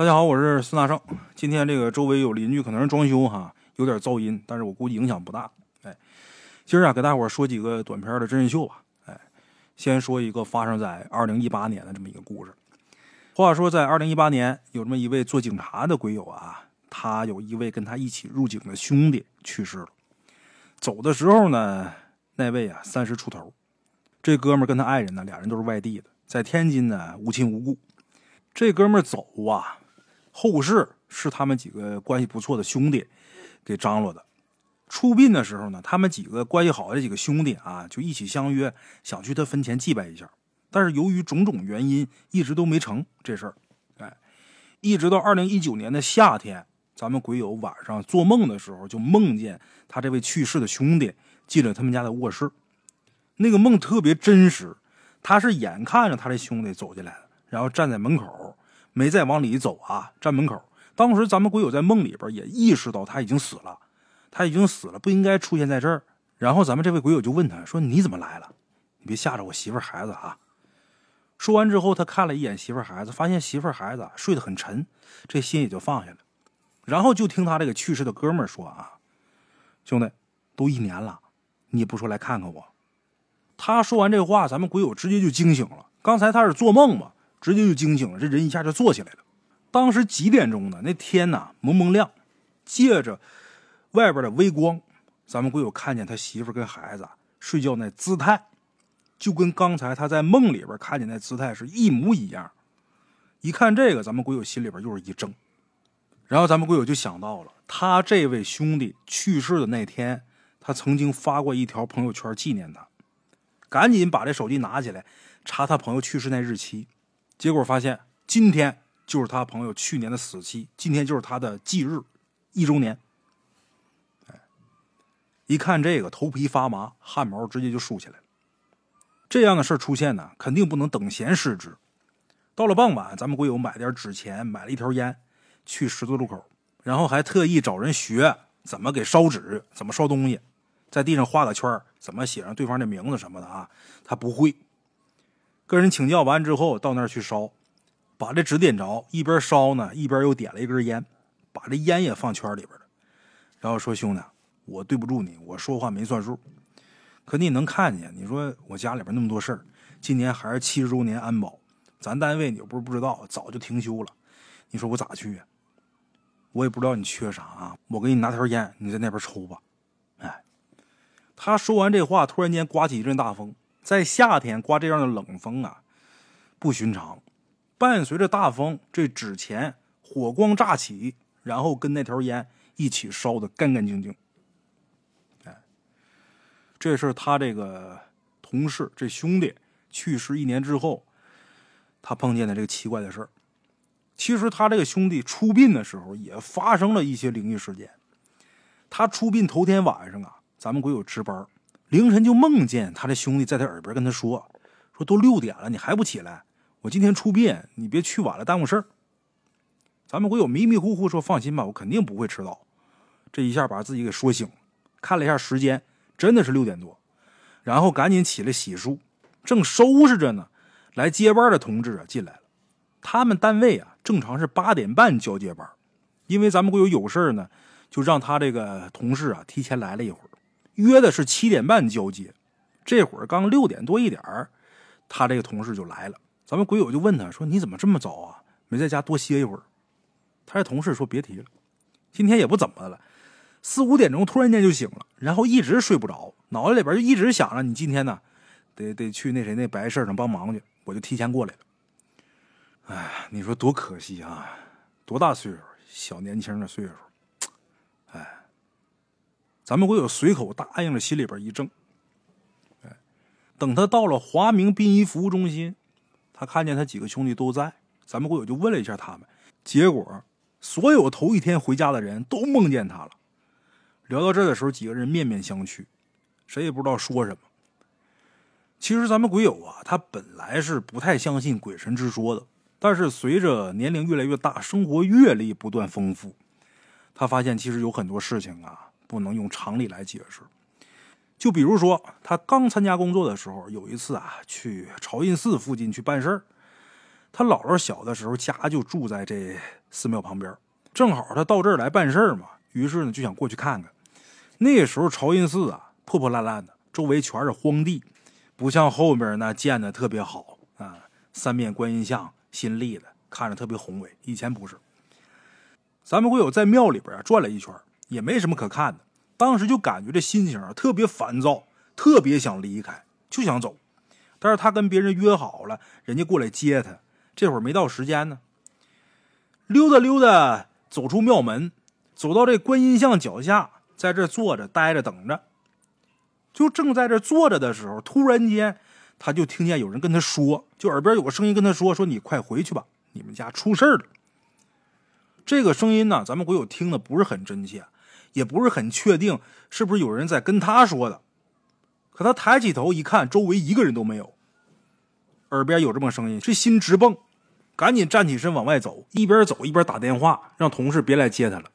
大家好，我是孙大圣。今天这个周围有邻居可能是装修哈，有点噪音，但是我估计影响不大。哎，今儿啊，给大伙说几个短片的真人秀吧。哎，先说一个发生在二零一八年的这么一个故事。话说在二零一八年，有这么一位做警察的鬼友啊，他有一位跟他一起入警的兄弟去世了。走的时候呢，那位啊三十出头，这哥们跟他爱人呢，俩人都是外地的，在天津呢无亲无故。这哥们走啊，后事是他们几个关系不错的兄弟给张罗的。出殡的时候呢，他们几个关系好的几个兄弟啊，就一起相约想去他坟前祭拜一下。但是由于种种原因，一直都没成这事儿。哎，一直到二零一九年的夏天，咱们鬼友晚上做梦的时候，就梦见他这位去世的兄弟进了他们家的卧室。那个梦特别真实，他是眼看着他的兄弟走进来了。然后站在门口，没再往里走啊，站门口。当时咱们鬼友在梦里边也意识到他已经死了，他已经死了，不应该出现在这儿。然后咱们这位鬼友就问他说：“你怎么来了？你别吓着我媳妇孩子啊！”说完之后，他看了一眼媳妇孩子，发现媳妇孩子睡得很沉，这心也就放下了。然后就听他这个去世的哥们说：“啊，兄弟，都一年了，你不说来看看我？”他说完这话，咱们鬼友直接就惊醒了。刚才他是做梦嘛？直接就惊醒了，这人一下就坐起来了。当时几点钟呢？那天呐蒙蒙亮，借着外边的微光，咱们鬼友看见他媳妇跟孩子睡觉那姿态，就跟刚才他在梦里边看见那姿态是一模一样。一看这个，咱们鬼友心里边又是一怔。然后咱们鬼友就想到了，他这位兄弟去世的那天，他曾经发过一条朋友圈纪念他，赶紧把这手机拿起来查他朋友去世那日期。结果发现，今天就是他朋友去年的死期，今天就是他的忌日，一周年。哎，一看这个，头皮发麻，汗毛直接就竖起来了。这样的事出现呢，肯定不能等闲视之。到了傍晚，咱们鬼友买点纸钱，买了一条烟，去十字路口，然后还特意找人学怎么给烧纸，怎么烧东西，在地上画个圈怎么写上对方的名字什么的啊，他不会。跟人请教完之后，到那儿去烧，把这纸点着，一边烧呢，一边又点了一根烟，把这烟也放圈里边了。然后说：“兄弟，我对不住你，我说话没算数。可你能看见？你说我家里边那么多事儿，今年还是七十周年安保，咱单位你又不是不知道，早就停休了。你说我咋去呀？我也不知道你缺啥啊，我给你拿条烟，你在那边抽吧。”哎，他说完这话，突然间刮起一阵大风。在夏天刮这样的冷风啊，不寻常。伴随着大风，这纸钱火光乍起，然后跟那条烟一起烧的干干净净。哎，这是他这个同事，这兄弟去世一年之后，他碰见的这个奇怪的事儿。其实他这个兄弟出殡的时候也发生了一些灵异事件。他出殡头天晚上啊，咱们鬼友值班。凌晨就梦见他的兄弟在他耳边跟他说：“说都六点了，你还不起来？我今天出殡，你别去晚了，耽误事儿。”咱们鬼友迷迷糊糊说：“放心吧，我肯定不会迟到。”这一下把自己给说醒了，看了一下时间，真的是六点多，然后赶紧起来洗漱，正收拾着呢，来接班的同志啊进来了。他们单位啊正常是八点半交接班，因为咱们鬼友有事呢，就让他这个同事啊提前来了一会儿。约的是七点半交接，这会儿刚六点多一点儿他这个同事就来了。咱们鬼友就问他说：“你怎么这么早啊？没在家多歇一会儿？”他这同事说：“别提了，今天也不怎么的了，四五点钟突然间就醒了，然后一直睡不着，脑子里边就一直想着你今天呢，得得去那谁那白事上帮忙去，我就提前过来了。哎，你说多可惜啊！多大岁数？小年轻的岁数。”咱们鬼友随口答应了，心里边一怔。哎，等他到了华明殡仪服务中心，他看见他几个兄弟都在。咱们鬼友就问了一下他们，结果所有头一天回家的人都梦见他了。聊到这的时候，几个人面面相觑，谁也不知道说什么。其实咱们鬼友啊，他本来是不太相信鬼神之说的，但是随着年龄越来越大，生活阅历不断丰富，他发现其实有很多事情啊。不能用常理来解释，就比如说，他刚参加工作的时候，有一次啊，去朝音寺附近去办事儿，他姥姥小的时候家就住在这寺庙旁边，正好他到这儿来办事儿嘛，于是呢就想过去看看。那时候朝音寺啊破破烂烂的，周围全是荒地，不像后面那建的特别好啊，三面观音像新立的，看着特别宏伟。以前不是。咱们会有在庙里边啊转了一圈，也没什么可看的。当时就感觉这心情啊特别烦躁，特别想离开，就想走。但是他跟别人约好了，人家过来接他，这会儿没到时间呢。溜达溜达，走出庙门，走到这观音像脚下，在这坐着待着等着。就正在这坐着的时候，突然间他就听见有人跟他说，就耳边有个声音跟他说：“说你快回去吧，你们家出事了。”这个声音呢，咱们鬼友听的不是很真切，也不是很确定是不是有人在跟他说的。可他抬起头一看，周围一个人都没有。耳边有这么声音，这心直蹦，赶紧站起身往外走，一边走一边打电话让同事别来接他了。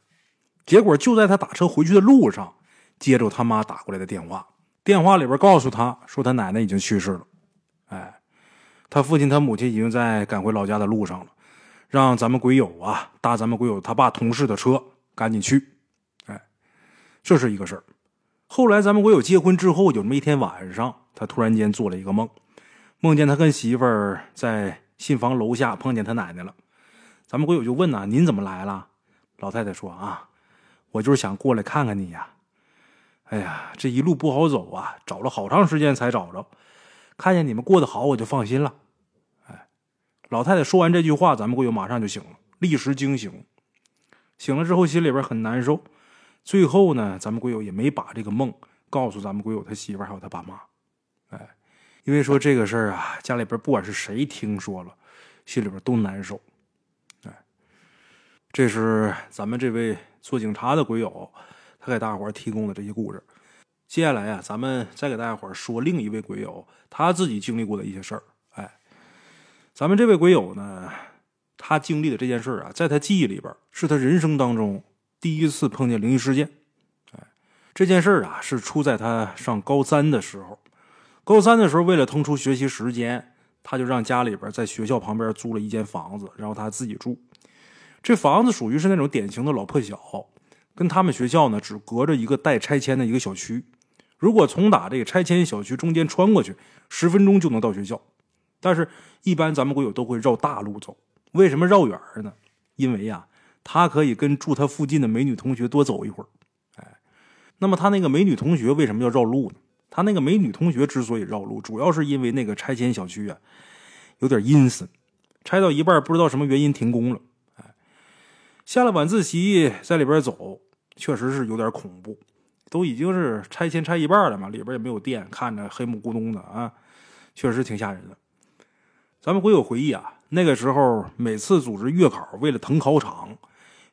结果就在他打车回去的路上，接着他妈打过来的电话，电话里边告诉他说他奶奶已经去世了，哎，他父亲他母亲已经在赶回老家的路上了。让咱们鬼友啊搭咱们鬼友他爸同事的车，赶紧去。这是一个事儿。后来咱们鬼友结婚之后，有那么一天晚上，他突然间做了一个梦，梦见他跟媳妇儿在新房楼下碰见他奶奶了。咱们鬼友就问呐：“您怎么来了？”老太太说：“啊，我就是想过来看看你呀。哎呀，这一路不好走啊，找了好长时间才找着。看见你们过得好，我就放心了。”哎老太太说完这句话，咱们鬼友马上就醒了，立时惊醒。醒了之后，心里边很难受。最后呢，咱们鬼友也没把这个梦告诉咱们鬼友他媳妇还有他爸妈。哎，因为说这个事儿啊，家里边不管是谁听说了，心里边都难受。哎，这是咱们这位做警察的鬼友，他给大伙提供的这些故事。接下来啊，咱们再给大家伙说另一位鬼友他自己经历过的一些事儿。咱们这位鬼友呢，他经历的这件事啊，在他记忆里边，是他人生当中第一次碰见灵异事件。哎，这件事啊，是出在他上高三的时候。高三的时候，为了腾出学习时间，他就让家里边在学校旁边租了一间房子，然后他自己住。这房子属于是那种典型的老破小，跟他们学校呢只隔着一个待拆迁的一个小区。如果从打这个拆迁小区中间穿过去，十分钟就能到学校。但是，一般咱们鬼友都会绕大路走。为什么绕远呢？因为呀，他可以跟住他附近的美女同学多走一会儿。哎，那么他那个美女同学为什么要绕路呢？他那个美女同学之所以绕路，主要是因为那个拆迁小区啊，有点阴森，拆到一半不知道什么原因停工了。哎，下了晚自习在里边走，确实是有点恐怖。都已经是拆迁拆一半了嘛，里边也没有电，看着黑木咕咚的啊，确实挺吓人的。咱们会有回忆啊，那个时候每次组织月考，为了腾考场，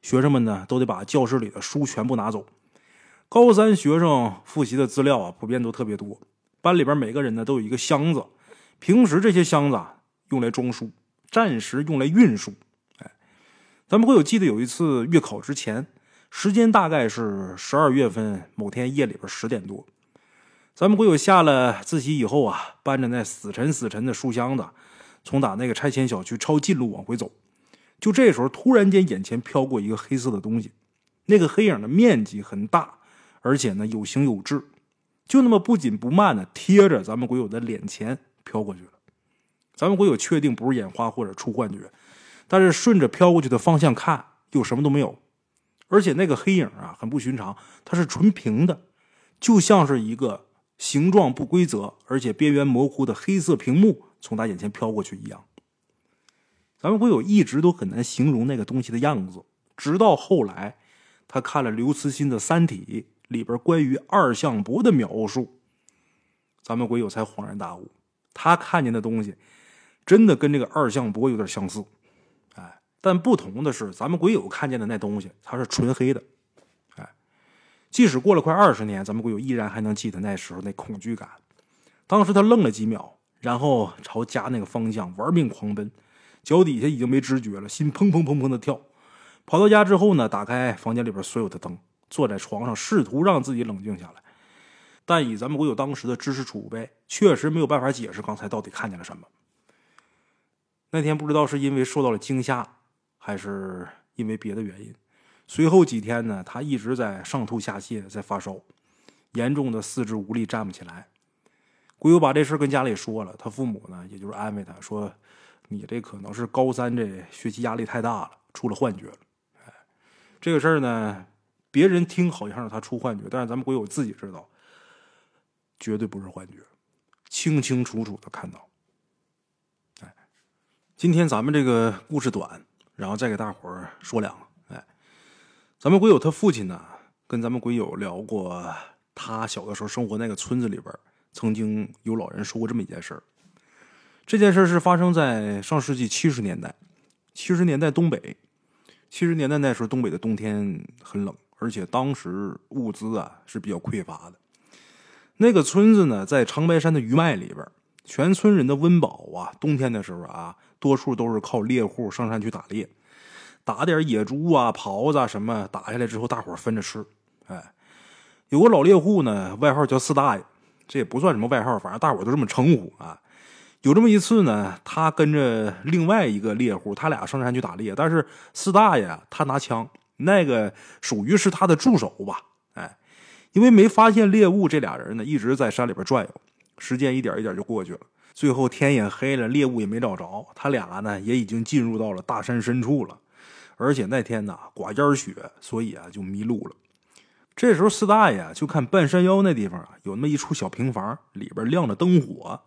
学生们呢都得把教室里的书全部拿走。高三学生复习的资料啊，普遍都特别多。班里边每个人呢都有一个箱子，平时这些箱子啊用来装书，暂时用来运输。哎，咱们会有记得有一次月考之前，时间大概是十二月份某天夜里边十点多，咱们会有下了自习以后啊，搬着那死沉死沉的书箱子。从打那个拆迁小区抄近路往回走，就这时候突然间眼前飘过一个黑色的东西，那个黑影的面积很大，而且呢有形有质，就那么不紧不慢的贴着咱们鬼友的脸前飘过去了。咱们鬼友确定不是眼花或者出幻觉，但是顺着飘过去的方向看，又什么都没有，而且那个黑影啊很不寻常，它是纯平的，就像是一个形状不规则而且边缘模糊的黑色屏幕。从他眼前飘过去一样，咱们会有一直都很难形容那个东西的样子，直到后来他看了刘慈欣的《三体》里边关于二向箔的描述，咱们鬼友才恍然大悟，他看见的东西真的跟这个二向箔有点相似，哎，但不同的是，咱们鬼友看见的那东西它是纯黑的，哎，即使过了快二十年，咱们鬼友依然还能记得那时候那恐惧感，当时他愣了几秒。然后朝家那个方向玩命狂奔，脚底下已经没知觉了，心砰砰砰砰的跳。跑到家之后呢，打开房间里边所有的灯，坐在床上试图让自己冷静下来。但以咱们国有当时的知识储备，确实没有办法解释刚才到底看见了什么。那天不知道是因为受到了惊吓，还是因为别的原因，随后几天呢，他一直在上吐下泻，在发烧，严重的四肢无力，站不起来。鬼友把这事跟家里说了，他父母呢，也就是安慰他说：“你这可能是高三这学习压力太大了，出了幻觉了。”哎，这个事儿呢，别人听好像是他出幻觉，但是咱们鬼友自己知道，绝对不是幻觉，清清楚楚的看到。哎今天咱们这个故事短，然后再给大伙儿说两个。哎，咱们鬼友他父亲呢，跟咱们鬼友聊过，他小的时候生活那个村子里边，曾经有老人说过这么一件事儿。这件事是发生在上世纪七十年代，七十年代东北，七十年代那时候东北的冬天很冷，而且当时物资啊是比较匮乏的。那个村子呢，在长白山的余脉里边，全村人的温饱啊，冬天的时候啊。多数都是靠猎户上山去打猎，打点野猪啊、狍子啊什么，打下来之后大伙分着吃。哎，有个老猎户呢，外号叫四大爷，这也不算什么外号，反正大伙都这么称呼啊。有这么一次呢，他跟着另外一个猎户，他俩上山去打猎，但是四大爷他拿枪，那个属于是他的助手吧。哎，因为没发现猎物，这俩人呢一直在山里边转悠，时间一点一点就过去了。最后天也黑了，猎物也没找着，他俩呢也已经进入到了大山深处了，而且那天呢刮烟雪，所以啊就迷路了。这时候四大爷就看半山腰那地方啊有那么一处小平房，里边亮着灯火，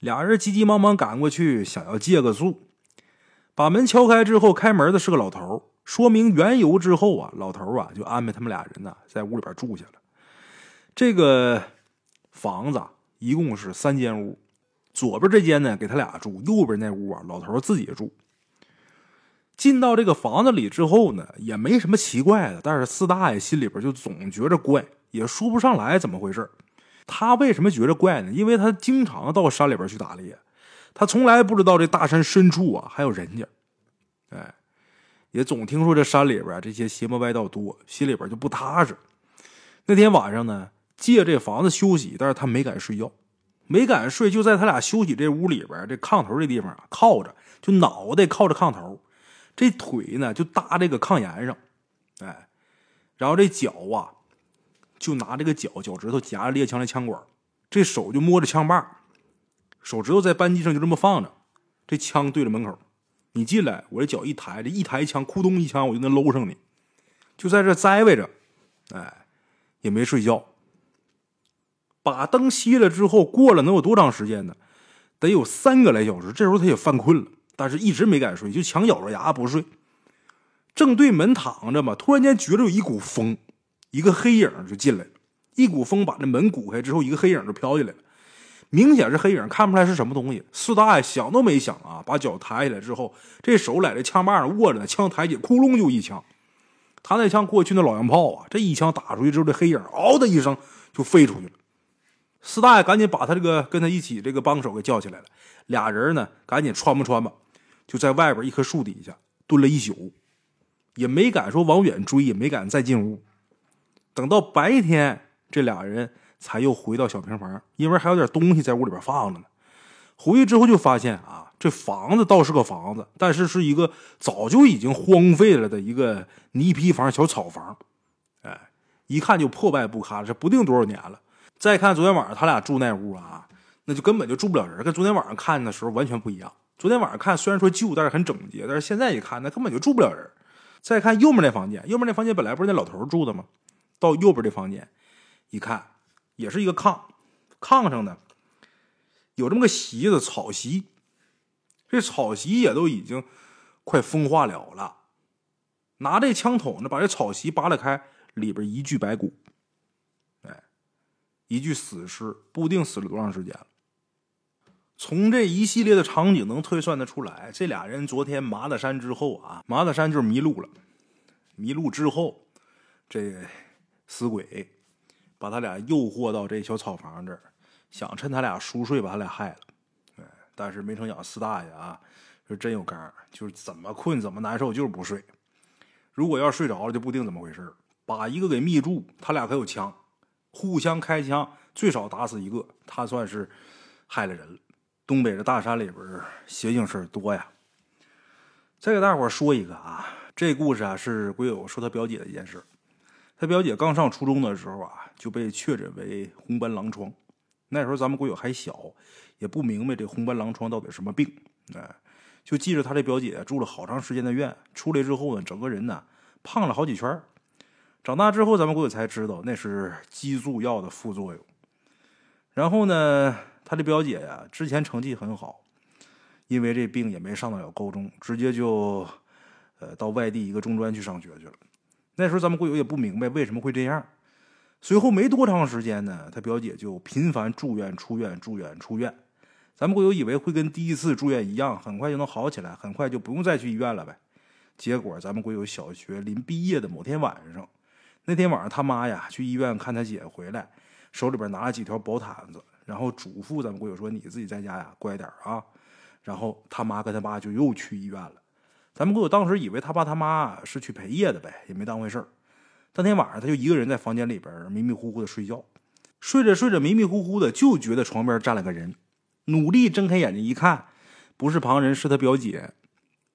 俩人急急忙忙赶过去想要借个宿。把门敲开之后，开门的是个老头，说明缘由之后啊，老头啊就安排他们俩人呢在屋里边住下了。这个房子一共是三间屋。左边这间呢，给他俩住；右边那屋啊，老头自己住。进到这个房子里之后呢，也没什么奇怪的，但是四大爷心里边就总觉着怪，也说不上来怎么回事他为什么觉着怪呢？因为他经常到山里边去打猎，他从来不知道这大山深处啊还有人家。哎，也总听说这山里边这些邪魔歪道多，心里边就不踏实。那天晚上呢，借这房子休息，但是他没敢睡觉。没敢睡，就在他俩休息这屋里边，这炕头这地方啊，靠着，就脑袋靠着炕头，这腿呢就搭这个炕沿上，哎，然后这脚啊，就拿这个脚脚趾头夹着猎枪的枪管，这手就摸着枪把，手指头在扳机上就这么放着，这枪对着门口，你进来，我这脚一抬，这一抬枪，咕咚一枪，我就能搂上你，就在这栽歪着，哎，也没睡觉。把灯熄了之后，过了能有多长时间呢？得有三个来小时。这时候他也犯困了，但是一直没敢睡，就强咬着牙不睡。正对门躺着嘛，突然间觉着有一股风，一个黑影就进来了。一股风把这门鼓开之后，一个黑影就飘进来了。明显是黑影，看不出来是什么东西。四大爷想都没想啊，把脚抬起来之后，这手在这枪把上握着呢，枪抬起，窟窿就一枪。他那枪过去那老洋炮啊，这一枪打出去之后，这黑影嗷的一声就飞出去了。四大爷赶紧把他这个跟他一起这个帮手给叫起来了，俩人呢赶紧穿吧穿吧，就在外边一棵树底下蹲了一宿，也没敢说往远追，也没敢再进屋。等到白天，这俩人才又回到小平房，因为还有点东西在屋里边放着呢。回去之后就发现啊，这房子倒是个房子，但是是一个早就已经荒废了的一个泥坯房、小草房，哎，一看就破败不堪，这不定多少年了。再看昨天晚上他俩住那屋啊，那就根本就住不了人，跟昨天晚上看的时候完全不一样。昨天晚上看虽然说旧，但是很整洁，但是现在一看那根本就住不了人。再看右面那房间，右面那房间本来不是那老头住的吗？到右边这房间一看，也是一个炕，炕上呢有这么个席子，草席，这草席也都已经快风化了了。拿这枪筒子把这草席扒拉开，里边一具白骨。哎一具死尸，不定死了多长时间了。从这一系列的场景能推算得出来，这俩人昨天麻子山之后啊，麻子山就是迷路了。迷路之后，这死鬼把他俩诱惑到这小草房这儿，想趁他俩熟睡把他俩害了。哎，但是没成想四大爷啊，是真有刚，就是怎么困怎么难受，就是不睡。如果要睡着了，就不定怎么回事把一个给密住，他俩可有枪。互相开枪，最少打死一个，他算是害了人了。东北的大山里边邪性事多呀。再给大伙说一个啊，这故事啊是鬼友说他表姐的一件事。他表姐刚上初中的时候啊，就被确诊为红斑狼疮。那时候咱们国友还小，也不明白这红斑狼疮到底什么病。哎，就记着他这表姐住了好长时间的院，出来之后呢，整个人呢胖了好几圈。长大之后，咱们国友才知道那是激素药的副作用。然后呢，他的表姐呀，之前成绩很好。因为这病也没上得了高中，直接就，呃，到外地一个中专去上学去了。那时候咱们鬼友也不明白为什么会这样。随后没多长时间呢，他表姐就频繁住院、出院、住院、出院。咱们鬼友以为会跟第一次住院一样，很快就能好起来，很快就不用再去医院了呗。结果咱们鬼友小学临毕业的某天晚上，那天晚上他妈呀去医院看他姐回来，手里边拿了几条薄毯子，然后嘱咐咱们鬼友说：“你自己在家呀，乖点啊。”然后他妈跟他爸就又去医院了，咱们鬼友当时以为他爸他妈是去陪夜的呗，也没当回事儿。当天晚上他就一个人在房间里边迷迷糊糊的睡觉，睡着睡着迷迷糊糊的就觉得床边站了个人，努力睁开眼睛一看，不是旁人是他表姐。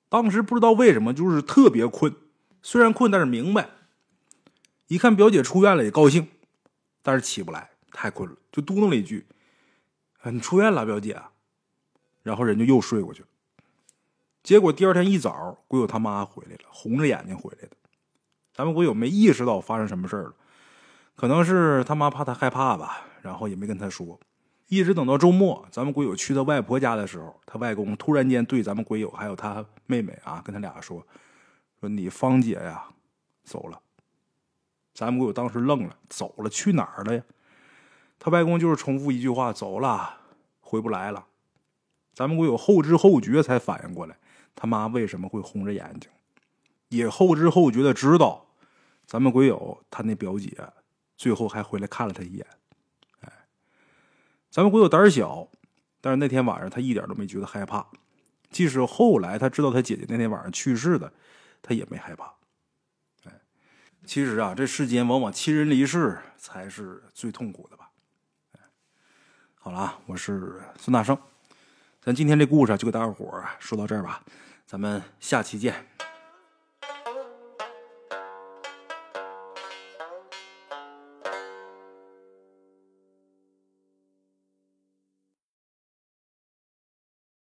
当时不知道为什么就是特别困，虽然困但是明白。一看表姐出院了也高兴，但是起不来，太困了，就嘟囔了一句：“你出院了，表姐。”然后人就又睡过去了，结果第二天一早，鬼友他妈回来了，红着眼睛回来的。咱们鬼友没意识到发生什么事了，可能是他妈怕他害怕吧，然后也没跟他说。一直等到周末，咱们鬼友去他外婆家的时候，他外公突然间对咱们鬼友还有他妹妹啊，跟他俩说：“说你芳姐呀，走了。”咱们鬼友当时愣了，走了去哪儿了呀？他外公就是重复一句话：“走了，回不来了。”咱们鬼友后知后觉才反应过来，他妈为什么会红着眼睛，也后知后觉的知道，咱们鬼友他那表姐最后还回来看了他一眼。哎，咱们鬼友胆小，但是那天晚上他一点都没觉得害怕，即使后来他知道他姐姐那天晚上去世的，他也没害怕。哎，其实啊，这世间往往亲人离世才是最痛苦的吧。好了啊，我是孙大圣。咱今天这故事就给大伙儿说到这儿吧，咱们下期见。